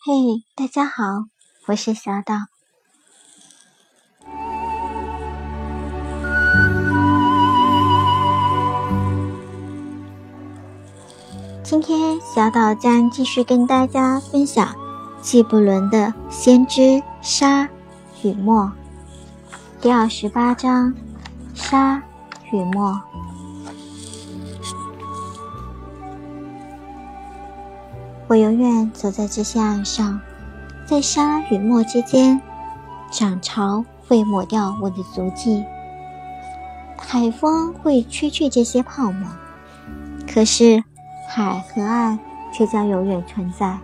嘿，大家好，我是小岛。今天小岛将继续跟大家分享纪伯伦的《先知沙与墨》第二十八章《沙与墨》。我永远走在这些岸上，在沙与墨之间，涨潮会抹掉我的足迹，海风会吹去这些泡沫，可是海和岸却将永远存在。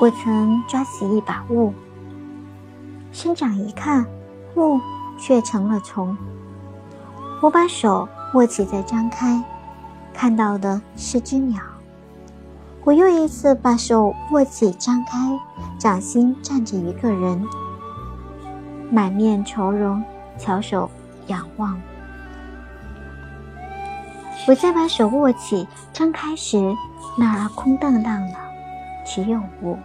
我曾抓起一把雾，伸长一看，雾却成了虫。我把手握起再张开，看到的是只鸟。我又一次把手握起，张开，掌心站着一个人，满面愁容，翘首仰望。我再把手握起，张开时，那儿空荡荡的，只有我。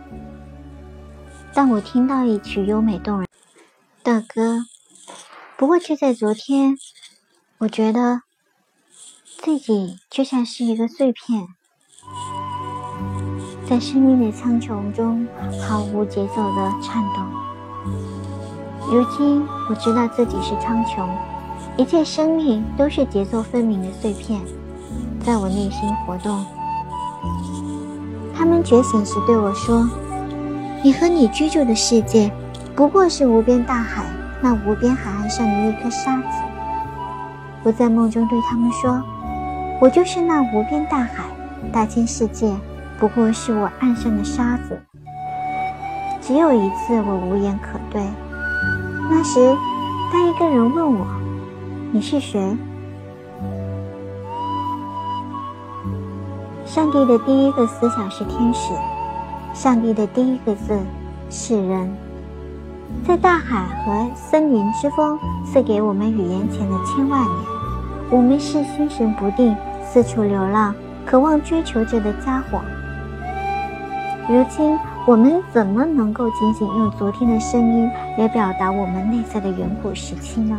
但我听到一曲优美动人的歌，不过却在昨天，我觉得自己就像是一个碎片。在生命的苍穹中毫无节奏的颤动。如今我知道自己是苍穹，一切生命都是节奏分明的碎片，在我内心活动。他们觉醒时对我说：“你和你居住的世界，不过是无边大海那无边海岸上的一颗沙子。”我在梦中对他们说：“我就是那无边大海，大千世界。”不过是我岸上的沙子。只有一次，我无言可对。那时，当一个人问我：“你是谁？”上帝的第一个思想是天使，上帝的第一个字是人。在大海和森林之风赐给我们语言前的千万年，我们是心神不定、四处流浪、渴望追求着的家伙。如今，我们怎么能够仅仅用昨天的声音来表达我们内在的远古时期呢？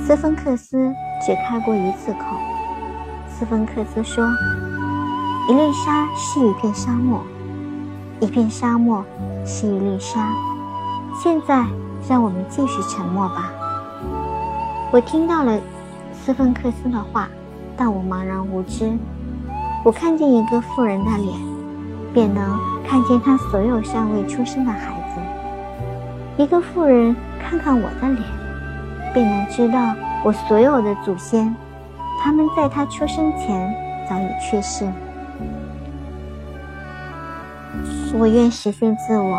斯芬克斯只开过一次口。斯芬克斯说：“一粒沙是一片沙漠，一片沙漠是一粒沙。”现在，让我们继续沉默吧。我听到了斯芬克斯的话，但我茫然无知。我看见一个妇人的脸。便能看见他所有尚未出生的孩子。一个妇人看看我的脸，便能知道我所有的祖先，他们在他出生前早已去世。我愿实现自我，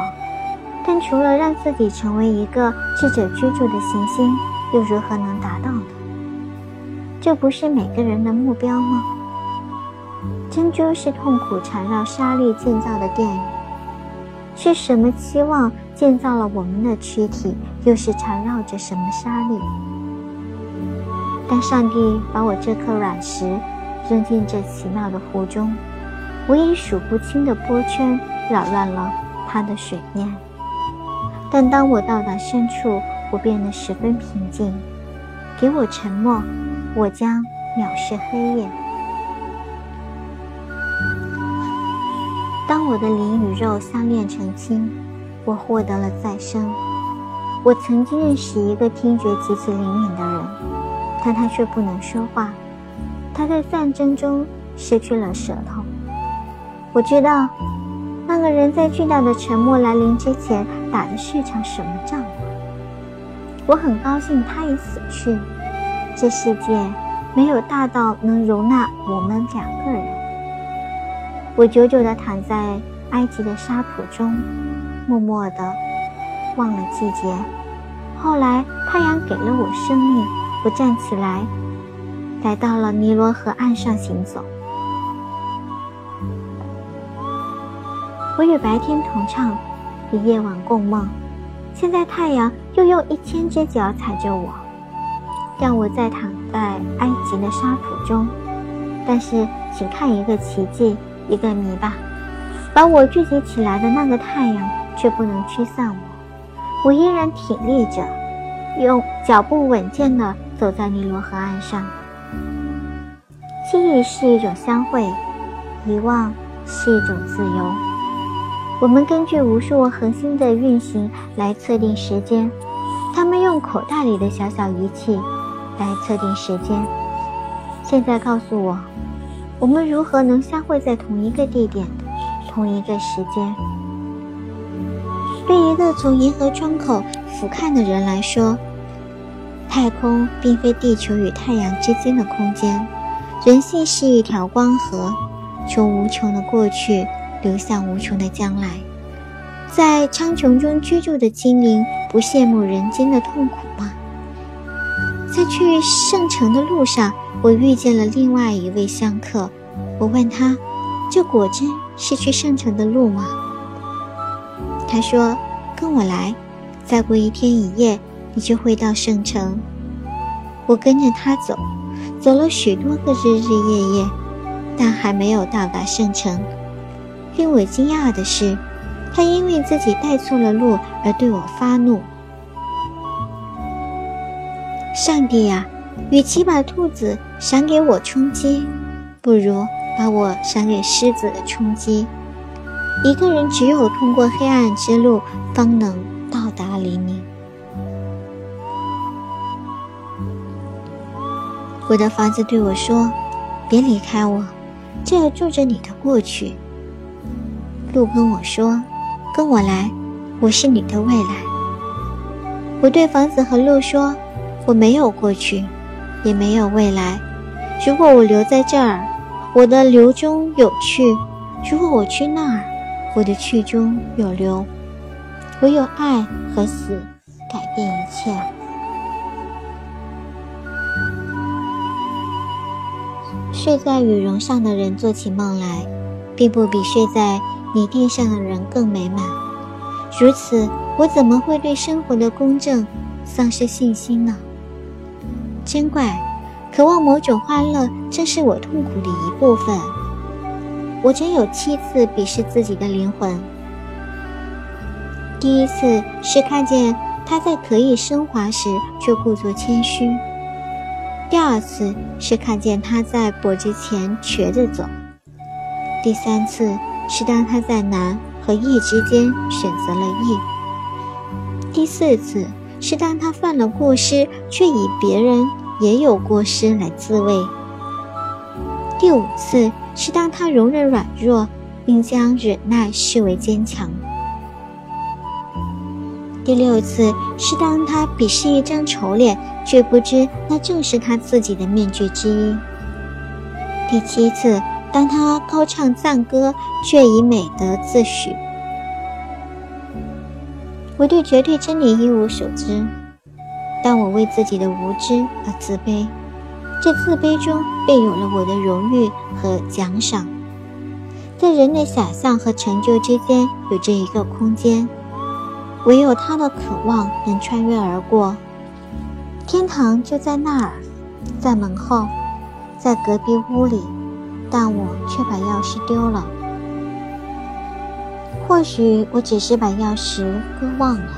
但除了让自己成为一个智者居住的行星，又如何能达到呢？这不是每个人的目标吗？珍珠是痛苦缠绕沙粒建造的殿宇，是什么期望建造了我们的躯体，又是缠绕着什么沙粒？但上帝把我这颗卵石扔进这奇妙的湖中，我以数不清的波圈扰乱了它的水面。但当我到达深处，我变得十分平静。给我沉默，我将藐视黑夜。当我的灵与肉相恋成亲，我获得了再生。我曾经认识一个听觉极其灵敏的人，但他却不能说话。他在战争中失去了舌头。我知道，那个人在巨大的沉默来临之前打的是场什么仗。我很高兴他已死去。这世界没有大到能容纳我们两个人。我久久地躺在埃及的沙土中，默默地忘了季节。后来太阳给了我生命，我站起来，来到了尼罗河岸上行走。我与白天同唱，与夜晚共梦。现在太阳又用一千只脚踩着我，让我再躺在埃及的沙土中。但是，请看一个奇迹。一个谜吧，把我聚集起来的那个太阳却不能驱散我，我依然挺立着，用脚步稳健地走在尼罗河岸上。记忆是一种相会，遗忘是一种自由。我们根据无数恒星的运行来测定时间，他们用口袋里的小小仪器来测定时间。现在告诉我，我们如何能相会在同一个地点？同一个时间，对一个从银河窗口俯瞰的人来说，太空并非地球与太阳之间的空间，人性是一条光河，从无穷的过去流向无穷的将来。在苍穹中居住的精灵，不羡慕人间的痛苦吗？在去圣城的路上，我遇见了另外一位香客，我问他。这果真是去圣城的路吗？他说：“跟我来，再过一天一夜，你就会到圣城。”我跟着他走，走了许多个日日夜夜，但还没有到达圣城。令我惊讶的是，他因为自己带错了路而对我发怒。上帝呀，与其把兔子赏给我充饥，不如……把我赏给狮子的冲击。一个人只有通过黑暗之路，方能到达黎明。我的房子对我说：“别离开我，这儿住着你的过去。”路跟我说：“跟我来，我是你的未来。”我对房子和路说：“我没有过去，也没有未来。如果我留在这儿。”我的留中有去，如果我去那儿，我的去中有留。唯有爱和死改变一切。睡在羽绒上的人做起梦来，并不比睡在泥地上的人更美满。如此，我怎么会对生活的公正丧失信心呢？真怪。渴望某种欢乐，正是我痛苦的一部分。我曾有七次鄙视自己的灵魂。第一次是看见他在可以升华时却故作谦虚；第二次是看见他在跛之前瘸着走；第三次是当他在难和易之间选择了易；第四次是当他犯了过失，却以别人。也有过失来自卫。第五次是当他容忍软弱，并将忍耐视为坚强。第六次是当他鄙视一张丑脸，却不知那正是他自己的面具之一。第七次，当他高唱赞歌，却以美德自诩。我对绝对真理一无所知。但我为自己的无知而自卑，这自卑中便有了我的荣誉和奖赏。在人的想象和成就之间有着一个空间，唯有他的渴望能穿越而过。天堂就在那儿，在门后，在隔壁屋里，但我却把钥匙丢了。或许我只是把钥匙搁忘了。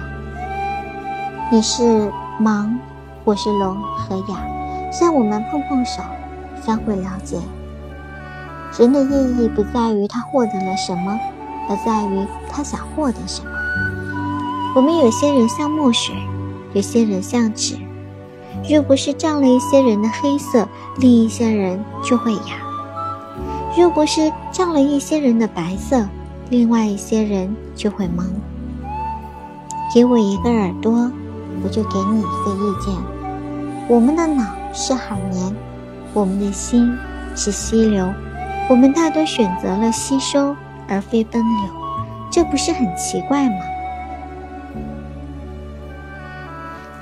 你是。忙，我是龙和雅，向我们碰碰手，相互了解。人的意义不在于他获得了什么，而在于他想获得什么。我们有些人像墨水，有些人像纸。若不是沾了一些人的黑色，另一些人就会哑；若不是沾了一些人的白色，另外一些人就会懵。给我一个耳朵。我就给你一个意见：我们的脑是海绵，我们的心是溪流，我们大多选择了吸收而非奔流，这不是很奇怪吗？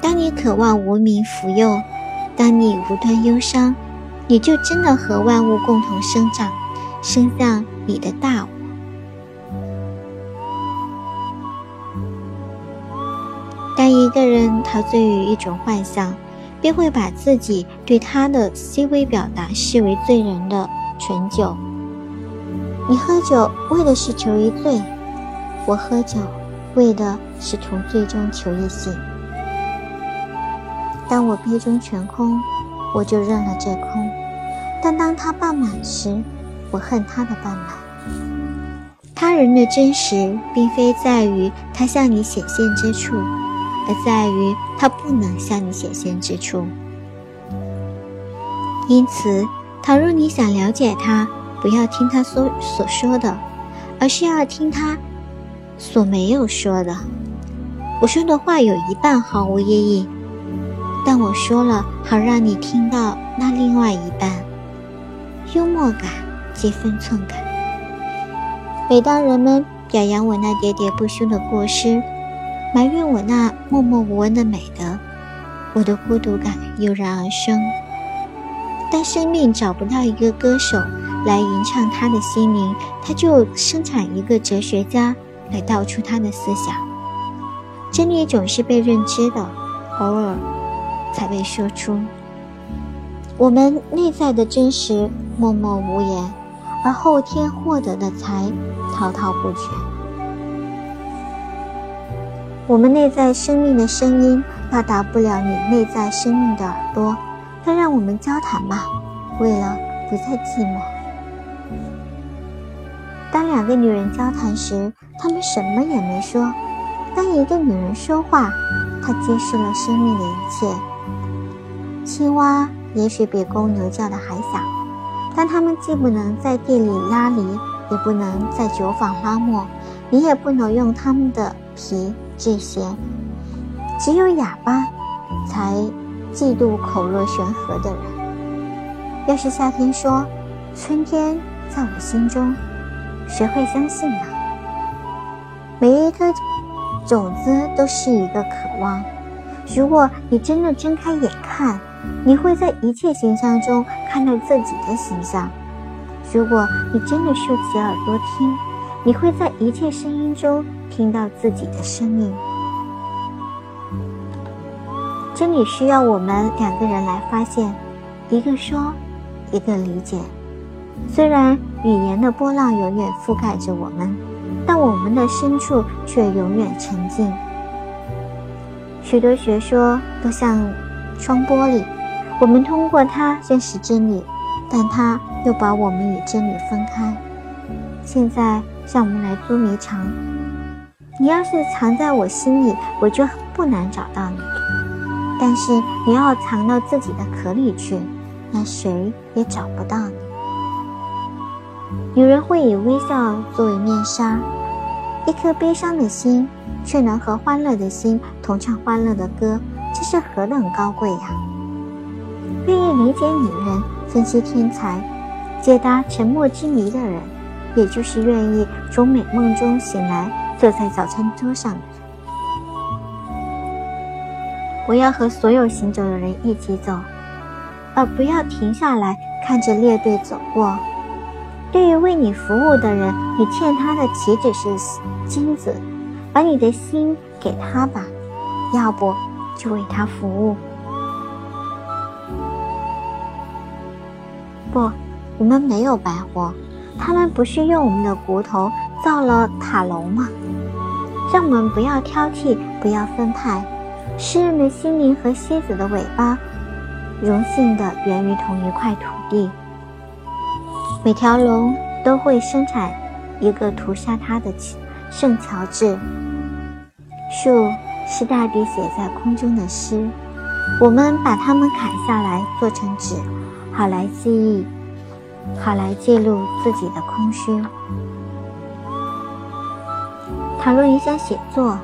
当你渴望无名福佑，当你无端忧伤，你就真的和万物共同生长，生向你的大我。个人陶醉于一种幻想，便会把自己对他的细微表达视为醉人的醇酒。你喝酒为的是求一醉，我喝酒为的是从醉中求一醒。当我杯中全空，我就认了这空；但当它半满时，我恨它的半满。他人的真实，并非在于他向你显现之处，而在于他不能向你显现之处。因此，倘若你想了解他，不要听他所所说的，而是要听他所没有说的。我说的话有一半毫无意义。但我说了，好让你听到那另外一半。幽默感即分寸感。每当人们表扬我那喋喋不休的过失，埋怨我那默默无闻的美德，我的孤独感油然而生。当生命找不到一个歌手来吟唱他的心灵，他就生产一个哲学家来道出他的思想。真理总是被认知的，偶尔。才被说出，我们内在的真实默默无言，而后天获得的才滔滔不绝。我们内在生命的声音到达不了你内在生命的耳朵，那让我们交谈吧，为了不再寂寞。当两个女人交谈时，她们什么也没说；当一个女人说话，她揭示了生命的一切。青蛙也许比公牛叫的还响，但它们既不能在地里拉犁，也不能在酒坊拉磨，你也不能用它们的皮这些。只有哑巴才嫉妒口若悬河的人。要是夏天说春天在我心中，谁会相信呢？每一颗种子都是一个渴望。如果你真的睁开眼看，你会在一切形象中看到自己的形象。如果你真的竖起耳朵听，你会在一切声音中听到自己的声音。真理需要我们两个人来发现，一个说，一个理解。虽然语言的波浪永远覆盖着我们，但我们的深处却永远沉静。许多学说都像双玻璃。我们通过它认识真理，但它又把我们与真理分开。现在，让我们来捉迷藏。你要是藏在我心里，我就不难找到你；但是你要藏到自己的壳里去，那谁也找不到你。有人会以微笑作为面纱，一颗悲伤的心却能和欢乐的心同唱欢乐的歌，这是何等高贵呀！愿意理解女人、分析天才、解答沉默之谜的人，也就是愿意从美梦中醒来，坐在早餐桌上的人。我要和所有行走的人一起走，而不要停下来看着列队走过。对于为你服务的人，你欠他的岂止是金子？把你的心给他吧，要不就为他服务。不，我们没有白活。他们不是用我们的骨头造了塔楼吗？让我们不要挑剔，不要分派。诗人的心灵和蝎子的尾巴，荣幸的源于同一块土地。每条龙都会生产一个屠杀它的圣乔治。树是大地写在空中的诗，我们把它们砍下来做成纸。好来记忆，好来记录自己的空虚。倘若你想写作，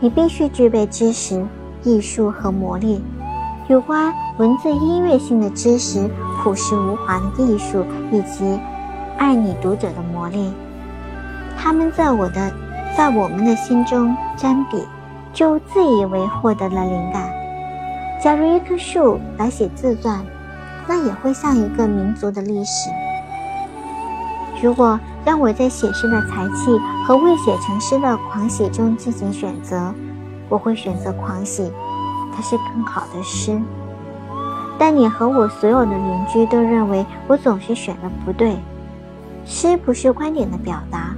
你必须具备知识、艺术和魔力。有关文字音乐性的知识、朴实无华的艺术以及爱你读者的魔力，他们在我的，在我们的心中沾笔，就自以为获得了灵感。假如一棵树来写自传。那也会像一个民族的历史。如果让我在写诗的才气和未写成诗的狂喜中进行选择，我会选择狂喜，它是更好的诗。但你和我所有的邻居都认为我总是选的不对。诗不是观点的表达，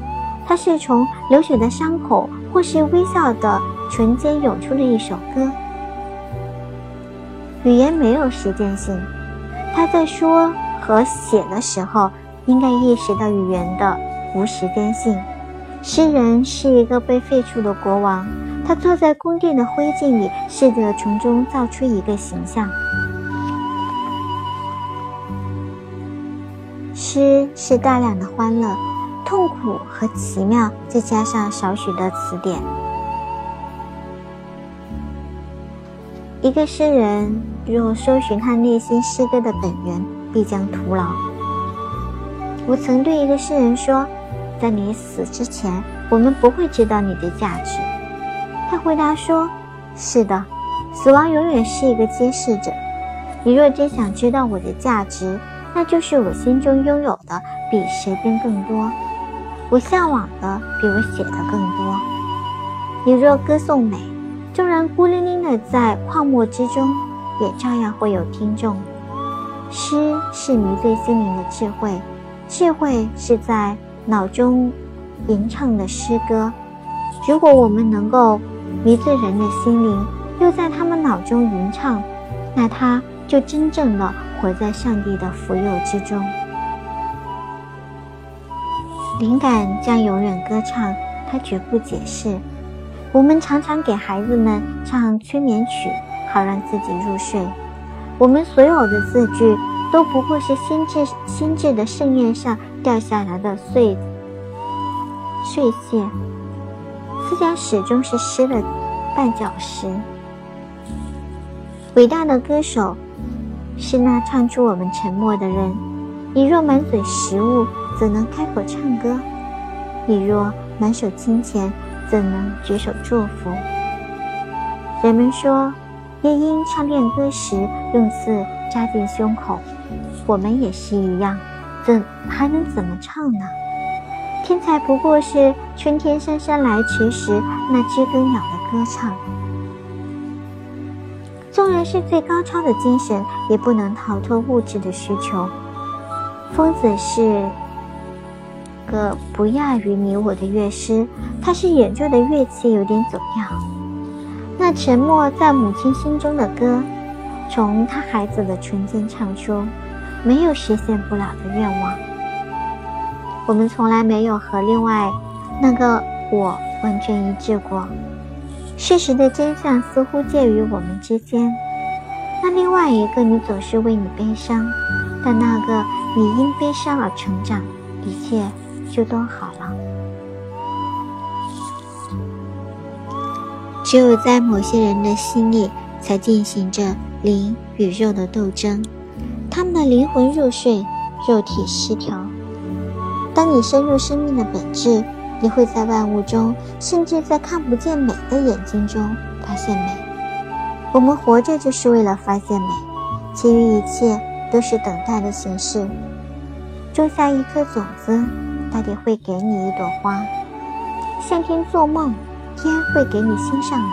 它是从流血的伤口或是微笑的唇间涌出的一首歌。语言没有时间性，他在说和写的时候，应该意识到语言的无时间性。诗人是一个被废黜的国王，他坐在宫殿的灰烬里，试着从中造出一个形象。诗是大量的欢乐、痛苦和奇妙，再加上少许的词典。一个诗人若搜寻他内心诗歌的本源，必将徒劳。我曾对一个诗人说：“在你死之前，我们不会知道你的价值。”他回答说：“是的，死亡永远是一个揭示者。你若真想知道我的价值，那就是我心中拥有的比谁边更多，我向往的比我写的更多。你若歌颂美。”纵然孤零零的在旷漠之中，也照样会有听众。诗是迷醉心灵的智慧，智慧是在脑中吟唱的诗歌。如果我们能够迷醉人的心灵，又在他们脑中吟唱，那他就真正的活在上帝的福佑之中。灵感将永远歌唱，他绝不解释。我们常常给孩子们唱催眠曲，好让自己入睡。我们所有的字句都不过是心智心智的盛宴上掉下来的碎碎屑。思想始终是诗的绊脚石。伟大的歌手是那唱出我们沉默的人。你若满嘴食物，怎能开口唱歌？你若满手金钱，怎能举手祝福？人们说，夜莺唱恋歌时用刺扎进胸口，我们也是一样，怎还能怎么唱呢？天才不过是春天姗姗来迟时那知更鸟的歌唱。纵然是最高超的精神，也不能逃脱物质的需求。疯子是。个不亚于你我的乐师，他是演奏的乐器有点走调。那沉默在母亲心中的歌，从他孩子的唇间唱出，没有实现不了的愿望。我们从来没有和另外那个我完全一致过。事实的真相似乎介于我们之间。那另外一个你总是为你悲伤，但那个你因悲伤而成长，一切。就都好了。只有在某些人的心里，才进行着灵与肉的斗争。他们的灵魂入睡，肉体失调。当你深入生命的本质，你会在万物中，甚至在看不见美的眼睛中发现美。我们活着就是为了发现美，其余一切都是等待的形式。种下一颗种子。大地会给你一朵花，向天做梦，天会给你心上人。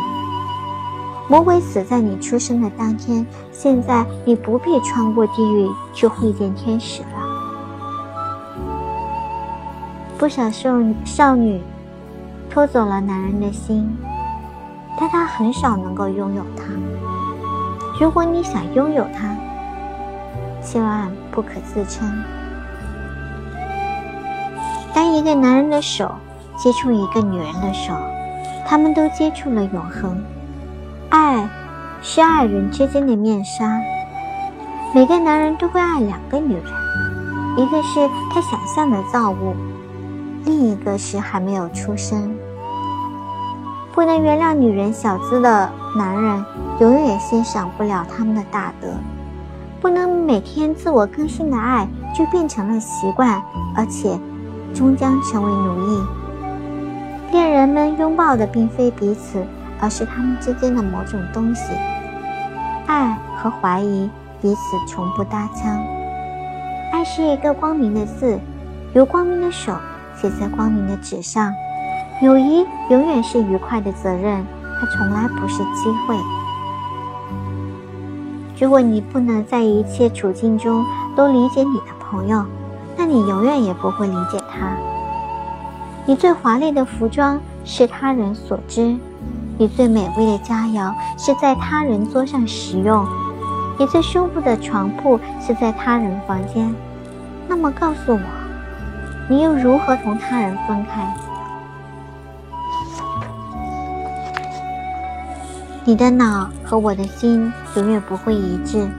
魔鬼死在你出生的当天，现在你不必穿过地狱去会见天使了。不少少少女偷走了男人的心，但他很少能够拥有他。如果你想拥有他，千万不可自称。当一个男人的手接触一个女人的手，他们都接触了永恒。爱是爱人之间的面纱。每个男人都会爱两个女人，一个是他想象的造物，另一个是还没有出生。不能原谅女人小资的男人，永远欣赏不了他们的大德。不能每天自我更新的爱就变成了习惯，而且。终将成为奴役。恋人们拥抱的并非彼此，而是他们之间的某种东西。爱和怀疑彼此从不搭腔。爱是一个光明的字，由光明的手写在光明的纸上。友谊永远是愉快的责任，它从来不是机会。如果你不能在一切处境中都理解你的朋友，那你永远也不会理解他。你最华丽的服装是他人所知，你最美味的佳肴是在他人桌上食用，你最舒服的床铺是在他人房间。那么告诉我，你又如何同他人分开？你的脑和我的心永远不会一致，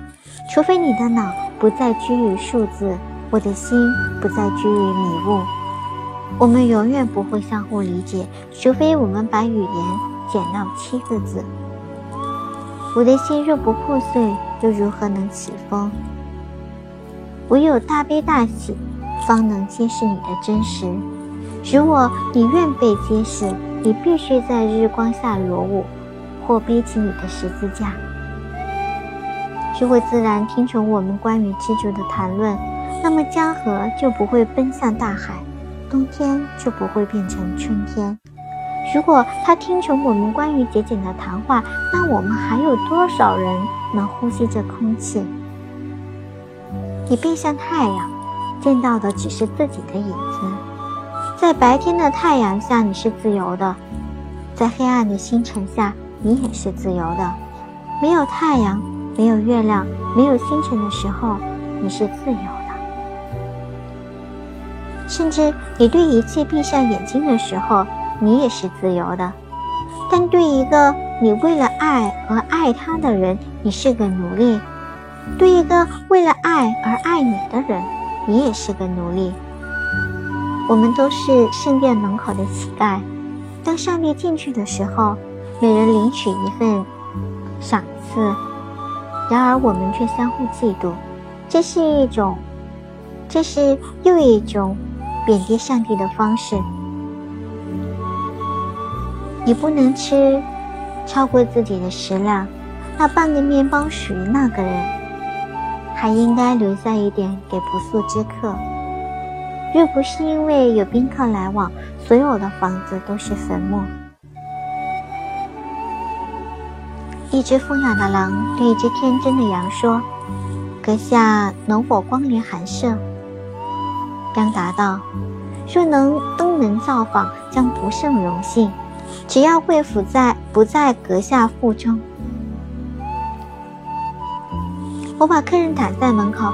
除非你的脑不再拘于数字，我的心不再拘于迷雾。我们永远不会相互理解，除非我们把语言减到七个字。我的心若不破碎，又如何能起风？唯有大悲大喜，方能揭示你的真实。如果你愿被揭示，你必须在日光下裸舞，或背起你的十字架。如果自然听从我们关于知足的谈论，那么江河就不会奔向大海。冬天就不会变成春天。如果他听从我们关于节俭的谈话，那我们还有多少人能呼吸着空气？你背向太阳，见到的只是自己的影子。在白天的太阳下，你是自由的；在黑暗的星辰下，你也是自由的。没有太阳，没有月亮，没有星辰的时候，你是自由的。甚至你对一切闭上眼睛的时候，你也是自由的；但对一个你为了爱而爱他的人，你是个奴隶；对一个为了爱而爱你的人，你也是个奴隶。我们都是圣殿门口的乞丐，当上帝进去的时候，每人领取一份赏赐，然而我们却相互嫉妒，这是一种，这是又一种。贬低上帝的方式，你不能吃超过自己的食量。那半个面包属于那个人，还应该留下一点给不速之客。若不是因为有宾客来往，所有的房子都是坟墓。一只疯养的狼对一只天真的羊说：“阁下能否光临寒舍？”刚答道：“若能登门造访，将不胜荣幸。只要贵府在不在阁下腹中，我把客人挡在门口。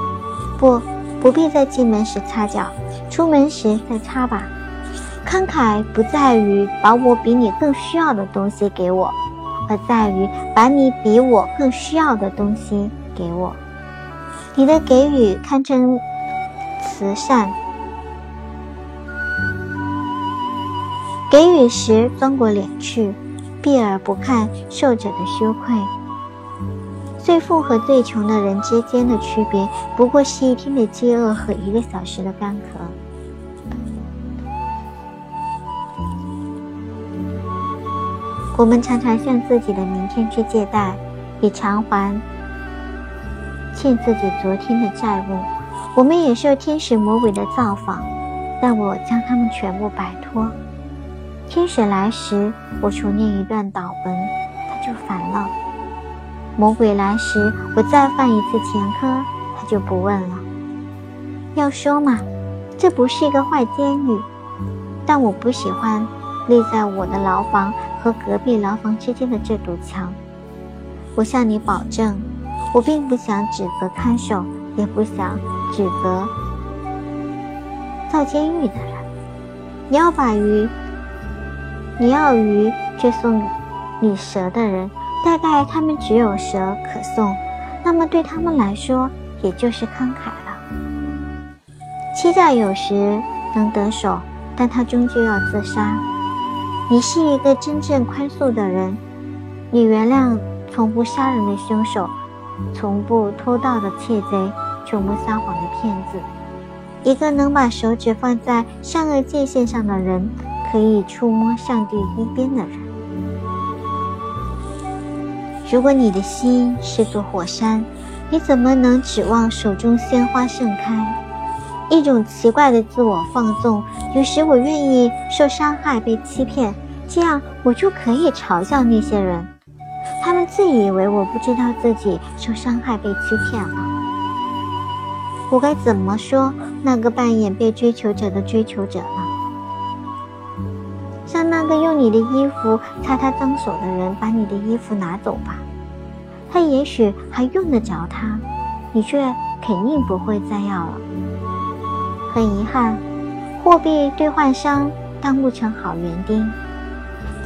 不，不必在进门时擦脚，出门时再擦吧。慷慨不在于把我比你更需要的东西给我，而在于把你比我更需要的东西给我。你的给予堪称慈善。”给予时钻过脸去，避而不看受者的羞愧。最富和最穷的人之间的区别，不过是一天的饥饿和一个小时的干渴。我们常常向自己的明天去借贷，以偿还欠自己昨天的债务。我们也受天使魔鬼的造访，但我将他们全部摆脱。天使来时，我重念一段祷文，他就烦了；魔鬼来时，我再犯一次前科，他就不问了。要说嘛，这不是一个坏监狱，但我不喜欢立在我的牢房和隔壁牢房之间的这堵墙。我向你保证，我并不想指责看守，也不想指责造监狱的人。你要把鱼。你要鱼却送你蛇的人，大概他们只有蛇可送，那么对他们来说也就是慷慨了。欺诈有时能得手，但他终究要自杀。你是一个真正宽恕的人，你原谅从不杀人的凶手，从不偷盗的窃贼，从不撒谎的骗子，一个能把手指放在善恶界限上的人。可以触摸上帝一边的人。如果你的心是座火山，你怎么能指望手中鲜花盛开？一种奇怪的自我放纵，有时我愿意受伤害、被欺骗，这样我就可以嘲笑那些人。他们自以为我不知道自己受伤害、被欺骗了。我该怎么说？那个扮演被追求者的追求者呢。那个用你的衣服擦他脏手的人，把你的衣服拿走吧。他也许还用得着它，你却肯定不会再要了。很遗憾，货币兑换商当不成好园丁。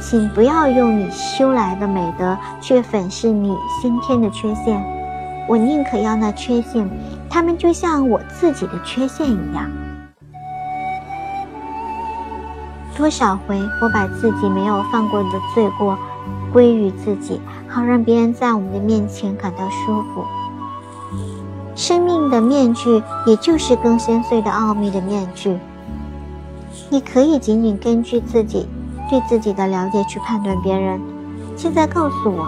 请不要用你修来的美德去粉饰你先天的缺陷。我宁可要那缺陷，他们就像我自己的缺陷一样。多少回我把自己没有犯过的罪过归于自己，好让别人在我们的面前感到舒服。生命的面具，也就是更深邃的奥秘的面具。你可以仅仅根据自己对自己的了解去判断别人。现在告诉我，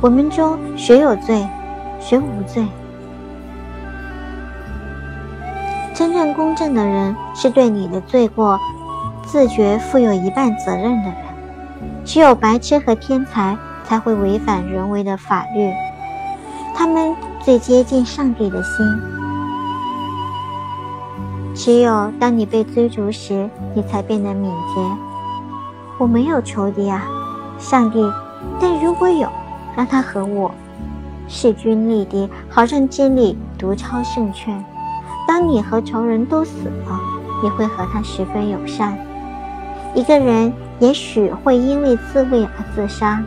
我们中谁有罪，谁无罪？真正公正的人，是对你的罪过。自觉负有一半责任的人，只有白痴和天才才会违反人为的法律。他们最接近上帝的心。只有当你被追逐时，你才变得敏捷。我没有仇敌啊，上帝。但如果有，让他和我势均力敌，好让真理独超胜券。当你和仇人都死了，你会和他十分友善。一个人也许会因为自卫而自杀。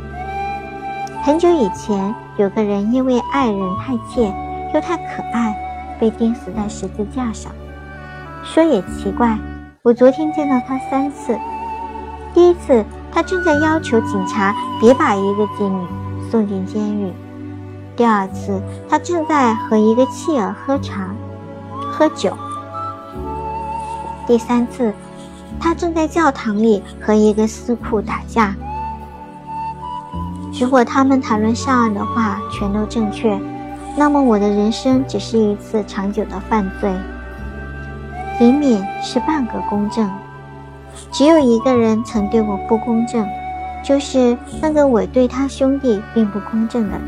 很久以前，有个人因为爱人太贱又太可爱，被钉死在十字架上。说也奇怪，我昨天见到他三次。第一次，他正在要求警察别把一个妓女送进监狱；第二次，他正在和一个妻儿喝茶、喝酒；第三次。他正在教堂里和一个司库打架。如果他们谈论上岸的话全都正确，那么我的人生只是一次长久的犯罪。李敏是半个公正，只有一个人曾对我不公正，就是那个我对他兄弟并不公正的人。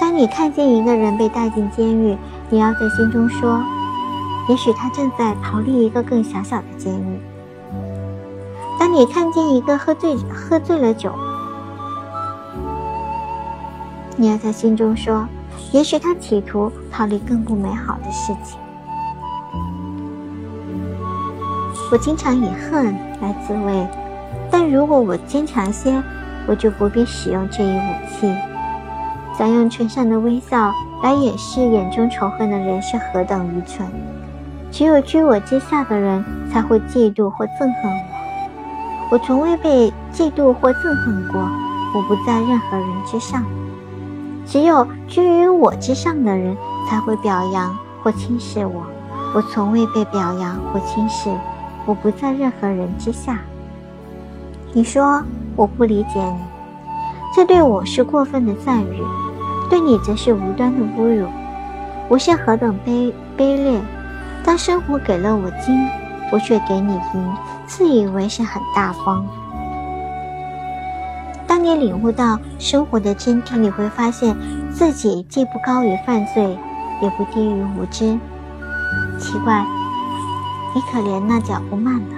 当你看见一个人被带进监狱，你要在心中说。也许他正在逃离一个更小小的监狱。当你看见一个喝醉喝醉了酒，你要在心中说：也许他企图逃离更不美好的事情。我经常以恨来自卫，但如果我坚强些，我就不必使用这一武器。想用唇上的微笑来掩饰眼中仇恨的人是何等愚蠢！只有居我之下的人才会嫉妒或憎恨我。我从未被嫉妒或憎恨过。我不在任何人之上。只有居于我之上的人才会表扬或轻视我。我从未被表扬或轻视。我不在任何人之下。你说我不理解你，这对我是过分的赞誉，对你则是无端的侮辱。我是何等卑卑劣！当生活给了我金，我却给你银，自以为是很大方。当你领悟到生活的真谛，你会发现自己既不高于犯罪，也不低于无知。奇怪，你可怜那脚步慢的，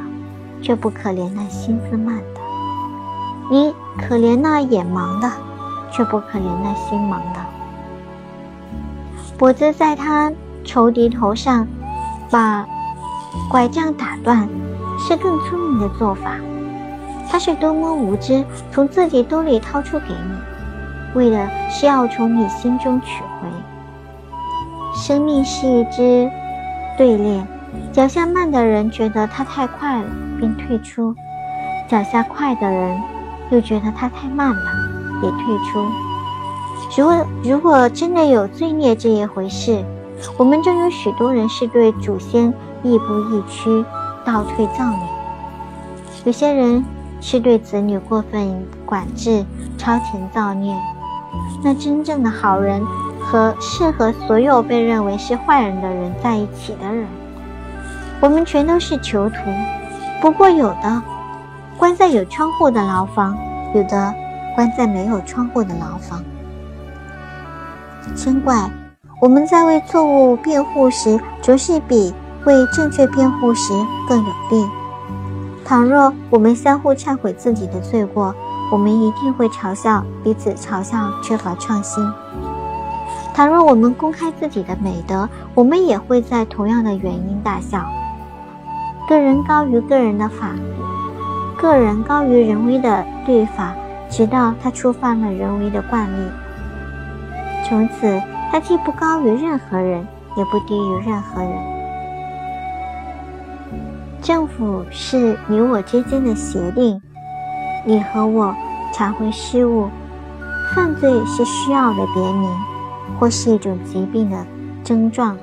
却不可怜那心思慢的；你可怜那眼盲的，却不可怜那心盲的。脖子在他仇敌头上。把拐杖打断，是更聪明的做法。他是多么无知，从自己兜里掏出给你，为的是要从你心中取回。生命是一只队列，脚下慢的人觉得它太快了，便退出；脚下快的人又觉得它太慢了，也退出。如果如果真的有罪孽这一回事，我们中有许多人是对祖先亦步亦趋、倒退造孽；有些人是对子女过分管制、超前造孽。那真正的好人和适合所有被认为是坏人的人在一起的人，我们全都是囚徒。不过，有的关在有窗户的牢房，有的关在没有窗户的牢房。真怪！我们在为错误辩护时，着是比为正确辩护时更有力。倘若我们相互忏悔自己的罪过，我们一定会嘲笑彼此，嘲笑缺乏创新。倘若我们公开自己的美德，我们也会在同样的原因大笑。个人高于个人的法，个人高于人为的律法，直到他触犯了人为的惯例。从此，他既不高于任何人，也不低于任何人。政府是你我之间的协定，你和我查回失误，犯罪是需要的别名。或是一种疾病的症状，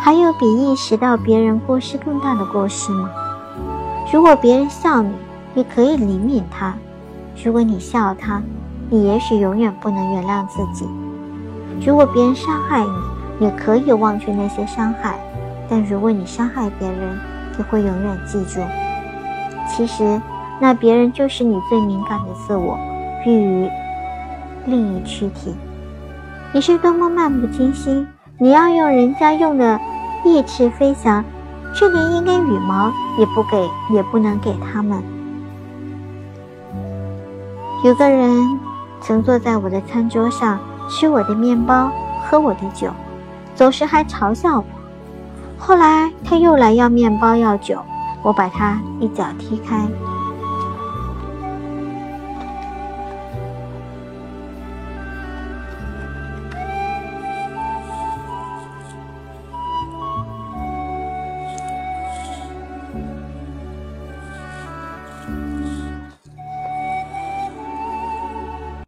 还有比意识到别人过失更大的过失吗？如果别人笑你，你可以怜悯他；如果你笑他，你也许永远不能原谅自己。如果别人伤害你，你可以忘却那些伤害；但如果你伤害别人，你会永远记住。其实，那别人就是你最敏感的自我，寓于另一躯体。你是多么漫不经心！你要用人家用的翼翅飞翔，却连一根羽毛也不给，也不能给他们。有个人曾坐在我的餐桌上，吃我的面包，喝我的酒，走时还嘲笑我。后来他又来要面包要酒，我把他一脚踢开。